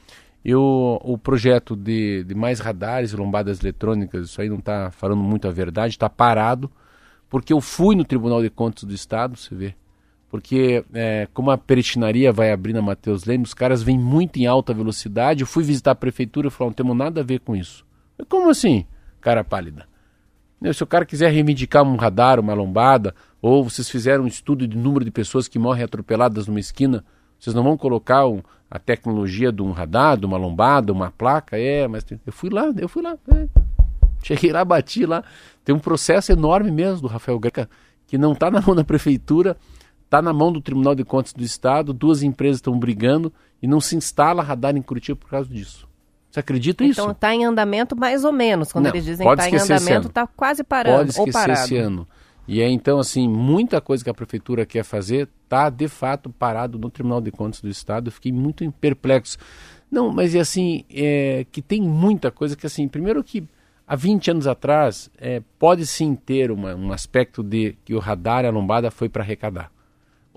Eu, o projeto de, de mais radares e lombadas eletrônicas, isso aí não está falando muito a verdade, está parado, porque eu fui no Tribunal de Contas do Estado, você vê, porque é, como a peritinaria vai abrir na Mateus Lemos, os caras vêm muito em alta velocidade, eu fui visitar a prefeitura e falei, não temos nada a ver com isso. Como assim, cara pálida? Se o cara quiser reivindicar um radar, uma lombada, ou vocês fizeram um estudo de número de pessoas que morrem atropeladas numa esquina, vocês não vão colocar um, a tecnologia de um radar, de uma lombada, uma placa? É, mas tem... eu fui lá, eu fui lá. É. Cheguei lá, bati lá. Tem um processo enorme mesmo do Rafael Greca, que não está na mão da prefeitura, está na mão do Tribunal de Contas do Estado, duas empresas estão brigando e não se instala radar em Curitiba por causa disso. Você acredita então, isso? Então está em andamento mais ou menos. Quando Não, eles dizem que está em andamento, está quase parando Pode ou esquecer parado. esse ano. E é então assim, muita coisa que a prefeitura quer fazer está de fato parado no Tribunal de Contas do Estado. Eu fiquei muito perplexo. Não, mas é assim, é, que tem muita coisa que assim, primeiro que há 20 anos atrás é, pode sim ter uma, um aspecto de que o radar e a lombada foi para arrecadar.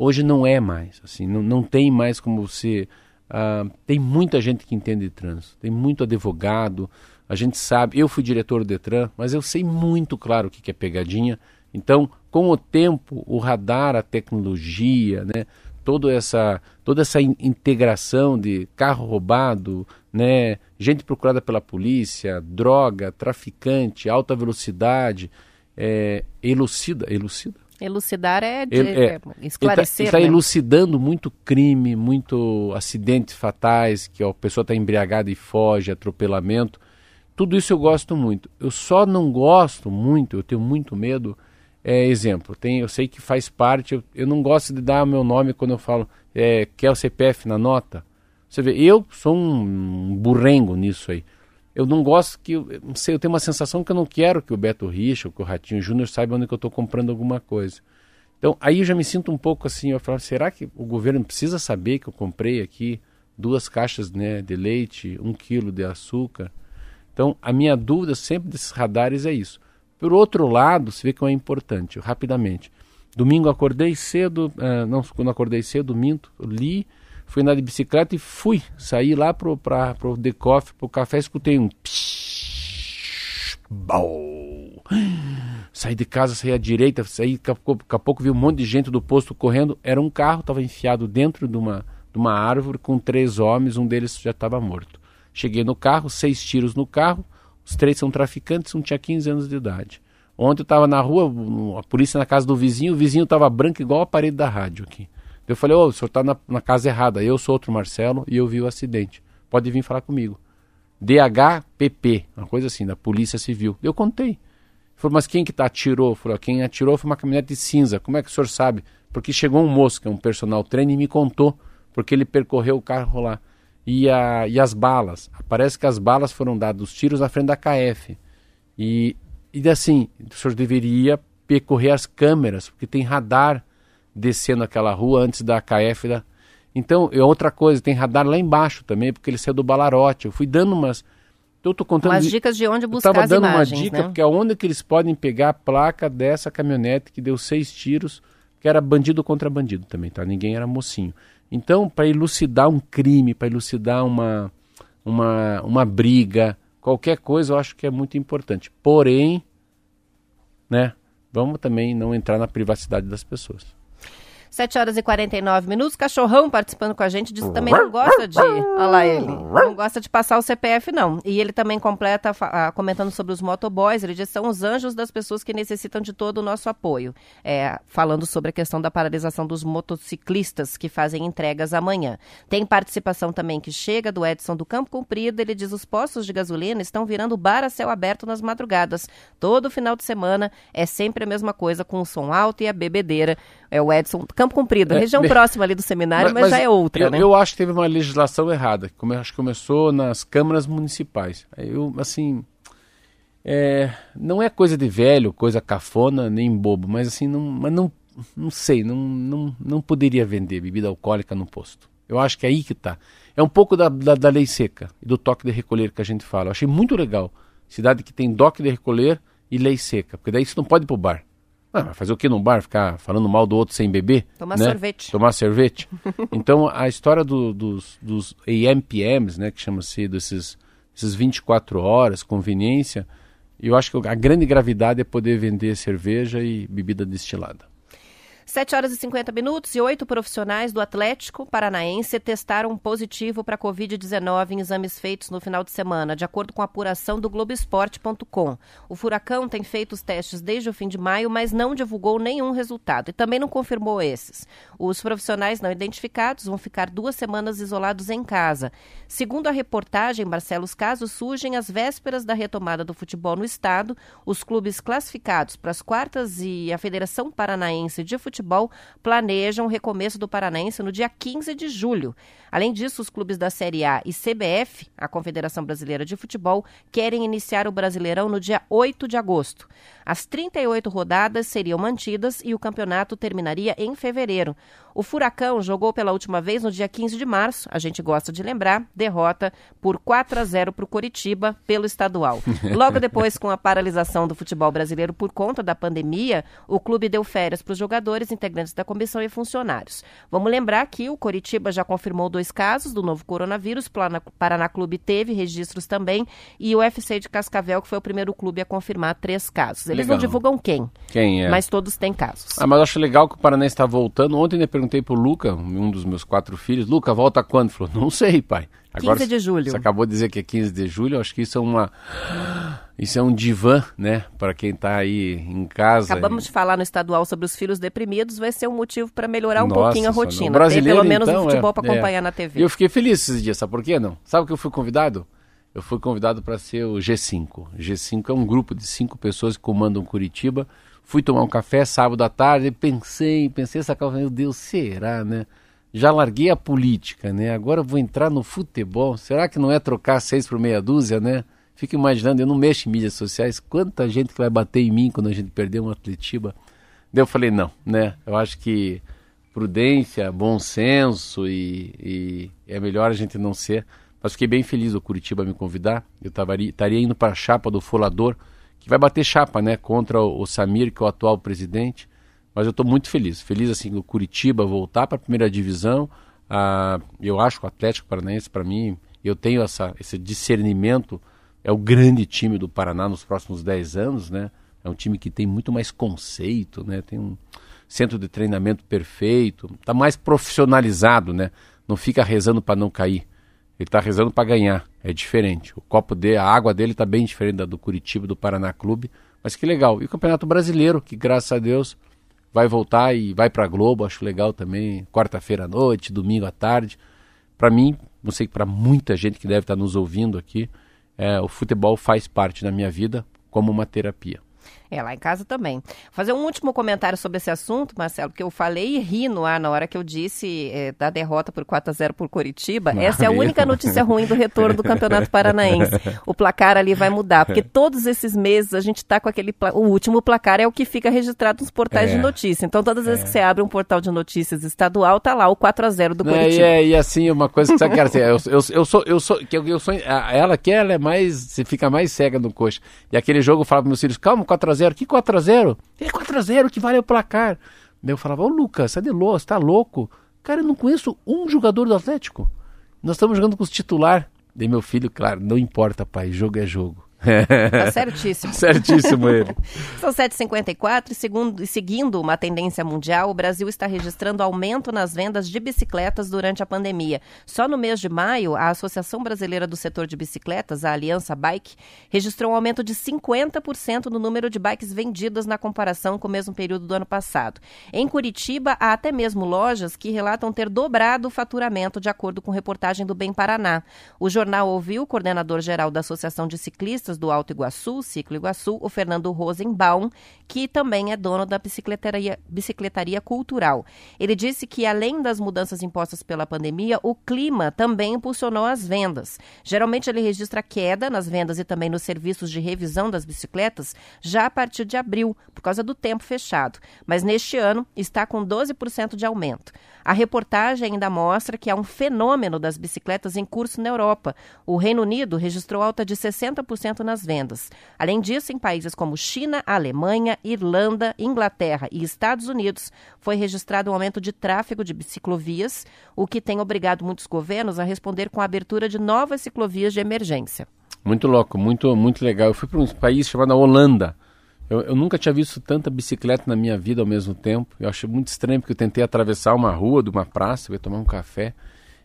Hoje não é mais, assim, não, não tem mais como você ah, tem muita gente que entende de trânsito, tem muito advogado, a gente sabe, eu fui diretor do Detran, mas eu sei muito claro o que é pegadinha. Então, com o tempo, o radar, a tecnologia, né, toda essa, toda essa in- integração de carro roubado, né, gente procurada pela polícia, droga, traficante, alta velocidade, é, elucida, elucida, Elucidar é, de, é, é, esclarecer. está né? elucidando muito crime, muito acidentes fatais, que a pessoa está embriagada e foge, atropelamento. Tudo isso eu gosto muito. Eu só não gosto muito, eu tenho muito medo. É, exemplo, tem, eu sei que faz parte, eu, eu não gosto de dar meu nome quando eu falo é, quer o CPF na nota. Você vê, eu sou um, um burrengo nisso aí. Eu não gosto que, não sei, eu tenho uma sensação que eu não quero que o Beto Richa que o Ratinho Júnior saiba onde eu estou comprando alguma coisa. Então, aí eu já me sinto um pouco assim, eu falo, será que o governo precisa saber que eu comprei aqui duas caixas né, de leite, um quilo de açúcar? Então, a minha dúvida sempre desses radares é isso. Por outro lado, você vê que é importante, rapidamente. Domingo acordei cedo, ah, não, quando acordei cedo, minto, li, fui andar de bicicleta e fui. Saí lá pro, pra, pro The Coffee, pro café, escutei um psh, bau. Saí de casa, saí à direita, saí, daqui a pouco, vi um monte de gente do posto correndo. Era um carro, estava enfiado dentro de uma, de uma árvore com três homens, um deles já estava morto. Cheguei no carro, seis tiros no carro, os três são traficantes, um tinha 15 anos de idade. Ontem eu estava na rua, a polícia na casa do vizinho, o vizinho estava branco igual a parede da rádio aqui. Eu falei, ô, o senhor está na, na casa errada, eu sou outro Marcelo e eu vi o acidente. Pode vir falar comigo. DHPP, uma coisa assim, da Polícia Civil. Eu contei. Ele falou, mas quem que tá, atirou? Falei, quem atirou foi uma caminhonete de cinza. Como é que o senhor sabe? Porque chegou um moço, que é um personal trainer, e me contou, porque ele percorreu o carro lá. E, a, e as balas. Parece que as balas foram dadas, os tiros na frente da KF. E, e assim, o senhor deveria percorrer as câmeras, porque tem radar descendo aquela rua antes da KF. Da... Então, é outra coisa, tem radar lá embaixo também, porque ele saiu do Balarote. Eu fui dando umas. Eu tô contando. Umas dicas de onde eu buscar tava as dando imagens, uma dica, né? porque aonde que eles podem pegar a placa dessa caminhonete que deu seis tiros, que era bandido contra bandido também, tá? Ninguém era mocinho. Então, para elucidar um crime, para elucidar uma, uma, uma briga, qualquer coisa, eu acho que é muito importante. Porém, né, vamos também não entrar na privacidade das pessoas. 7 horas e 49 minutos. Cachorrão participando com a gente diz que também não gosta de. Olha lá ele. Não gosta de passar o CPF, não. E ele também completa fa- ah, comentando sobre os motoboys. Ele diz que são os anjos das pessoas que necessitam de todo o nosso apoio. É, falando sobre a questão da paralisação dos motociclistas que fazem entregas amanhã. Tem participação também que chega do Edson do Campo Comprido. Ele diz os postos de gasolina estão virando bar a céu aberto nas madrugadas. Todo final de semana é sempre a mesma coisa, com o som alto e a bebedeira. É o Edson Campo Comprido, É, região me- próxima ali do seminário, mas, já é outra, eu, né? eu acho que teve uma legislação errada. Come, acho que começou nas câmaras municipais. Eu, assim, é, não é coisa de velho, coisa cafona, nem bobo, mas assim, não, mas não, não sei, não, não, não poderia vender bebida alcoólica no posto. Eu acho que é aí que tá. É um pouco da, da, da lei seca e do toque de recolher que a gente fala. Eu achei muito legal. Cidade que tem toque de recolher e lei seca, porque daí você não pode ir pro bar. Ah, fazer o que no bar? Ficar falando mal do outro sem beber? Tomar né? sorvete. Tomar sorvete. [LAUGHS] então, a história do, dos, dos AMPMs, né, que chama-se desses, desses 24 horas, conveniência, eu acho que a grande gravidade é poder vender cerveja e bebida destilada. 7 horas e 50 minutos e oito profissionais do Atlético Paranaense testaram positivo para a Covid-19 em exames feitos no final de semana, de acordo com a apuração do Globoesporte.com. O Furacão tem feito os testes desde o fim de maio, mas não divulgou nenhum resultado e também não confirmou esses. Os profissionais não identificados vão ficar duas semanas isolados em casa. Segundo a reportagem, Marcelo, os casos surgem às vésperas da retomada do futebol no estado. Os clubes classificados para as quartas e a Federação Paranaense de Futebol Futebol planejam o recomeço do Paranaense no dia 15 de julho. Além disso, os clubes da Série A e CBF, a Confederação Brasileira de Futebol, querem iniciar o Brasileirão no dia 8 de agosto. As 38 rodadas seriam mantidas e o campeonato terminaria em fevereiro. O Furacão jogou pela última vez no dia 15 de março, a gente gosta de lembrar, derrota por 4 a 0 para o Coritiba pelo estadual. [LAUGHS] Logo depois, com a paralisação do futebol brasileiro por conta da pandemia, o clube deu férias para os jogadores, integrantes da comissão e funcionários. Vamos lembrar que o Coritiba já confirmou dois casos do novo coronavírus, o Paraná Clube teve registros também, e o FC de Cascavel, que foi o primeiro clube a confirmar três casos. Eles legal. não divulgam quem, quem é. mas todos têm casos. Ah, mas acho legal que o Paraná está voltando. Ontem eu perguntei pro Luca, um dos meus quatro filhos, Luca, volta quando? Ele falou, não sei, pai. Agora, 15 de julho. Você acabou de dizer que é 15 de julho, acho que isso é uma isso é um divã, né, para quem está aí em casa. Acabamos e... de falar no estadual sobre os filhos deprimidos, vai ser um motivo para melhorar um Nossa, pouquinho a rotina. Brasileiro, Tem pelo menos então, um futebol é, para acompanhar é. na TV. Eu fiquei feliz esses dias, sabe por quê? Não? Sabe que eu fui convidado? Eu fui convidado para ser o G5. G5 é um grupo de cinco pessoas que comandam Curitiba. Fui tomar um café sábado à tarde e pensei, pensei essa calça, meu Deus, será, né? Já larguei a política, né? Agora vou entrar no futebol. Será que não é trocar seis por meia dúzia, né? Fico imaginando, eu não mexo em mídias sociais, quanta gente que vai bater em mim quando a gente perder um Atletiba. Daí eu falei, não, né? Eu acho que prudência, bom senso e, e é melhor a gente não ser. Mas fiquei bem feliz o Curitiba me convidar. Eu estaria indo para a chapa do Folador, que vai bater chapa, né? Contra o, Samir, que é o atual presidente. Mas eu estou muito feliz. Feliz, assim, o Curitiba voltar para a primeira divisão. Ah, eu acho que o Atlético Paranaense, para mim, eu tenho essa, esse discernimento. É o grande time do Paraná nos próximos 10 anos, né? É um time que tem muito mais conceito, né? Tem um centro de treinamento perfeito. Está mais profissionalizado, né? Não fica rezando para não cair. Ele está rezando para ganhar. É diferente. O copo dele, a água dele está bem diferente da do Curitiba, do Paraná Clube. Mas que legal. E o Campeonato Brasileiro, que graças a Deus vai voltar e vai para a Globo, acho legal também. Quarta-feira à noite, domingo à tarde. Para mim, não sei para muita gente que deve estar tá nos ouvindo aqui, é, o futebol faz parte da minha vida como uma terapia. É, lá em casa também. Vou fazer um último comentário sobre esse assunto, Marcelo, porque eu falei e ri no ar na hora que eu disse é, da derrota por 4 a 0 por Curitiba. Essa é a única notícia ruim do retorno do Campeonato [LAUGHS] Paranaense. O placar ali vai mudar, porque todos esses meses a gente está com aquele. O último placar é o que fica registrado nos portais é. de notícia. Então, todas as vezes é. que você abre um portal de notícias estadual, tá lá o 4 a 0 do Curitiba. É, e, assim, uma coisa que você quer dizer, eu, eu, eu, sou, eu sou, eu, eu sou, ela que ela é mais, você fica mais cega no coxa. E aquele jogo eu falava para meus filhos, calma, 4 a 0 que 4 a 0 0 É 4x0 que vale o placar. Daí eu falava, ô Lucas, você é de louco, você tá louco? Cara, eu não conheço um jogador do Atlético. Nós estamos jogando com os titular. Daí meu filho, claro, não importa, pai, jogo é jogo. [LAUGHS] Tá certíssimo. certíssimo ele. [LAUGHS] São 7h54 e segundo, seguindo uma tendência mundial, o Brasil está registrando aumento nas vendas de bicicletas durante a pandemia. Só no mês de maio, a Associação Brasileira do Setor de Bicicletas, a Aliança Bike, registrou um aumento de 50% no número de bikes vendidas na comparação com o mesmo período do ano passado. Em Curitiba, há até mesmo lojas que relatam ter dobrado o faturamento, de acordo com reportagem do Bem Paraná. O jornal ouviu o coordenador geral da Associação de Ciclistas do Alto Iguaçu, Ciclo Iguaçu, o Fernando Rosenbaum, que também é dono da bicicletaria, bicicletaria cultural. Ele disse que, além das mudanças impostas pela pandemia, o clima também impulsionou as vendas. Geralmente, ele registra queda nas vendas e também nos serviços de revisão das bicicletas já a partir de abril, por causa do tempo fechado. Mas neste ano está com 12% de aumento. A reportagem ainda mostra que há um fenômeno das bicicletas em curso na Europa. O Reino Unido registrou alta de 60% aumento nas vendas. Além disso, em países como China, Alemanha, Irlanda, Inglaterra e Estados Unidos, foi registrado um aumento de tráfego de ciclovias, o que tem obrigado muitos governos a responder com a abertura de novas ciclovias de emergência. Muito louco, muito, muito legal. Eu fui para um país chamado Holanda. Eu, eu, nunca tinha visto tanta bicicleta na minha vida ao mesmo tempo. Eu achei muito estranho porque eu tentei atravessar uma rua de uma praça, eu ia tomar um café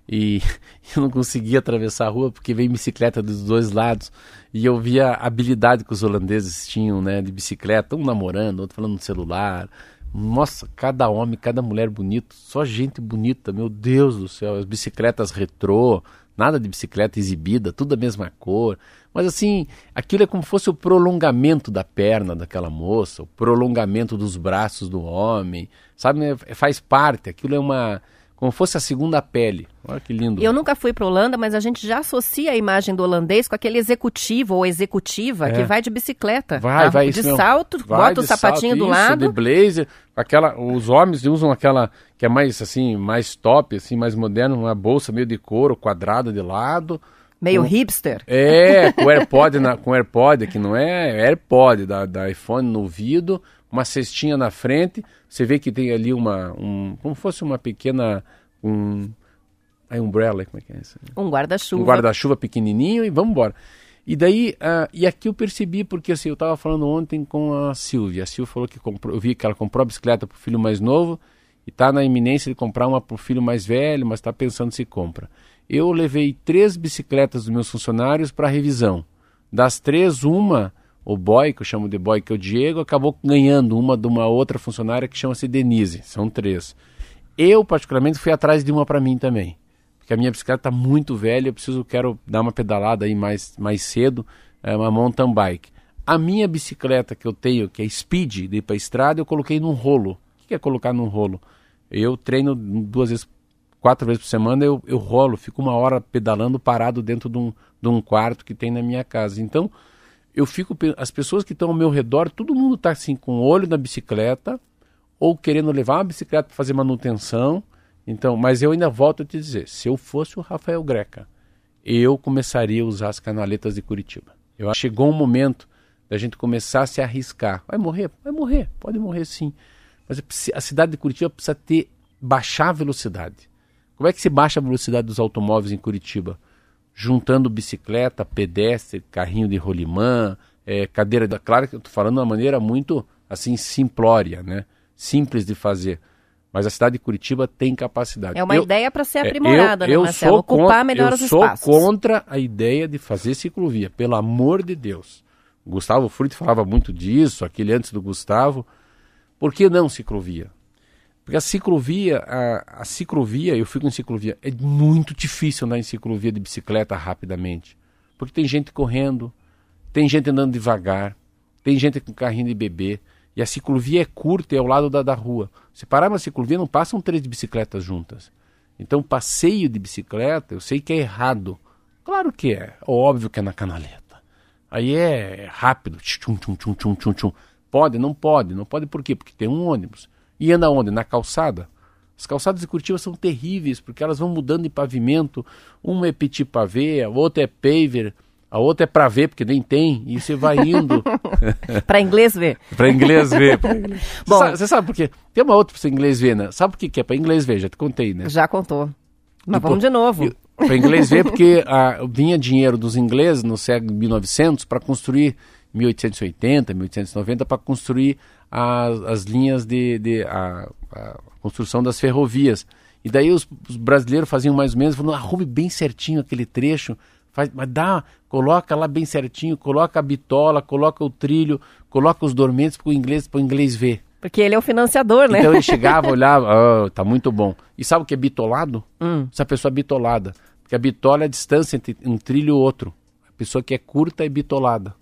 e [LAUGHS] eu não conseguia atravessar a rua porque veio bicicleta dos dois lados e eu via a habilidade que os holandeses tinham, né, de bicicleta, um namorando, outro falando no celular. Nossa, cada homem, cada mulher bonito, só gente bonita, meu Deus do céu, as bicicletas retrô, nada de bicicleta exibida, tudo a mesma cor. Mas assim, aquilo é como se fosse o prolongamento da perna daquela moça, o prolongamento dos braços do homem, sabe? É, faz parte, aquilo é uma como fosse a segunda pele. Olha que lindo. Eu nunca fui para Holanda, mas a gente já associa a imagem do holandês com aquele executivo ou executiva é. que vai de bicicleta. Vai, tá? vai. De salto, vai, bota o sapatinho salto, do isso, lado. de blazer. Aquela, os homens usam aquela que é mais assim, mais top, assim, mais moderno, uma bolsa meio de couro, quadrada de lado. Meio com, hipster. É, com AirPod, na, com AirPod, que não é, é AirPod da, da iPhone no ouvido, uma cestinha na frente, você vê que tem ali uma, um, como fosse uma pequena, um, aí umbrella, como é que é isso? Um guarda-chuva. Um guarda-chuva pequenininho e vamos embora. E daí, uh, e aqui eu percebi, porque assim, eu estava falando ontem com a Silvia, a Silvia falou que comprou, eu vi que ela comprou a bicicleta para o filho mais novo e está na iminência de comprar uma para o filho mais velho, mas está pensando se compra. Eu levei três bicicletas dos meus funcionários para revisão. Das três, uma o boy, que eu chamo de boy, que é o Diego, acabou ganhando uma de uma outra funcionária que chama-se Denise. São três. Eu, particularmente, fui atrás de uma para mim também. Porque a minha bicicleta está muito velha, eu preciso, quero dar uma pedalada aí mais, mais cedo, é uma mountain bike. A minha bicicleta que eu tenho, que é Speed, de ir para estrada, eu coloquei num rolo. O que é colocar num rolo? Eu treino duas vezes, quatro vezes por semana, eu, eu rolo, fico uma hora pedalando parado dentro de um, de um quarto que tem na minha casa. Então, eu fico as pessoas que estão ao meu redor, todo mundo está assim com o olho na bicicleta ou querendo levar uma bicicleta para fazer manutenção. Então, mas eu ainda volto a te dizer, se eu fosse o Rafael Greca, eu começaria a usar as canaletas de Curitiba. Eu chegou um momento da gente começar a se arriscar. Vai morrer? Vai morrer, pode morrer sim. Mas a cidade de Curitiba precisa ter baixar a velocidade. Como é que se baixa a velocidade dos automóveis em Curitiba? Juntando bicicleta, pedestre, carrinho de rolimã, é, cadeira. Claro que eu estou falando de uma maneira muito assim simplória, né? Simples de fazer. Mas a cidade de Curitiba tem capacidade. É uma eu, ideia para ser aprimorada, é, eu, né, Marcelo? Ocupar contra, melhor os espaços. espaços. Eu sou contra a ideia de fazer ciclovia, pelo amor de Deus. O Gustavo Frutti falava muito disso, aquele antes do Gustavo. Por que não ciclovia? Porque a ciclovia, a, a ciclovia, eu fico em ciclovia, é muito difícil andar em ciclovia de bicicleta rapidamente. Porque tem gente correndo, tem gente andando devagar, tem gente com carrinho de bebê. E a ciclovia é curta e é ao lado da, da rua. Se parar uma ciclovia, não passam três bicicletas juntas. Então, passeio de bicicleta, eu sei que é errado. Claro que é. Óbvio que é na canaleta. Aí é rápido. Tchum, tchum, tchum, tchum, tchum, tchum. Pode? Não pode. Não pode por quê? Porque tem um ônibus. E anda onde? Na calçada. As calçadas de Curitiba são terríveis, porque elas vão mudando de pavimento. Uma é petit pavé, a outra é paver, a outra é para ver, porque nem tem, e você vai indo. [LAUGHS] para inglês ver. para inglês ver. [LAUGHS] Bom, você sabe, sabe por quê? Tem uma outra para inglês ver, né? Sabe por que, que é para inglês ver? Já te contei, né? Já contou. Mas vamos de novo. Para inglês ver, porque a, vinha dinheiro dos ingleses no século 1900 para construir 1880, 1890, para construir as, as linhas de, de a, a, construção das ferrovias. E daí os, os, brasileiros faziam mais ou menos, falando, arrume bem certinho aquele trecho, faz, mas dá, coloca lá bem certinho, coloca a bitola, coloca o trilho, coloca os dormentes para o inglês, inglês ver. Porque ele é o financiador, né? Então ele [LAUGHS] chegava, olhava, oh, tá muito bom. E sabe o que é bitolado? Hum. Essa pessoa é bitolada. Porque a bitola é a distância entre um trilho e outro. A pessoa que é curta é bitolada.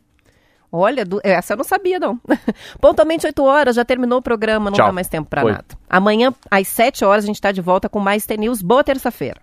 Olha, do... essa eu não sabia, não. [LAUGHS] Pontualmente 8 horas, já terminou o programa, não Tchau. dá mais tempo para nada. Amanhã, às 7 horas, a gente está de volta com mais T-News. Boa terça-feira.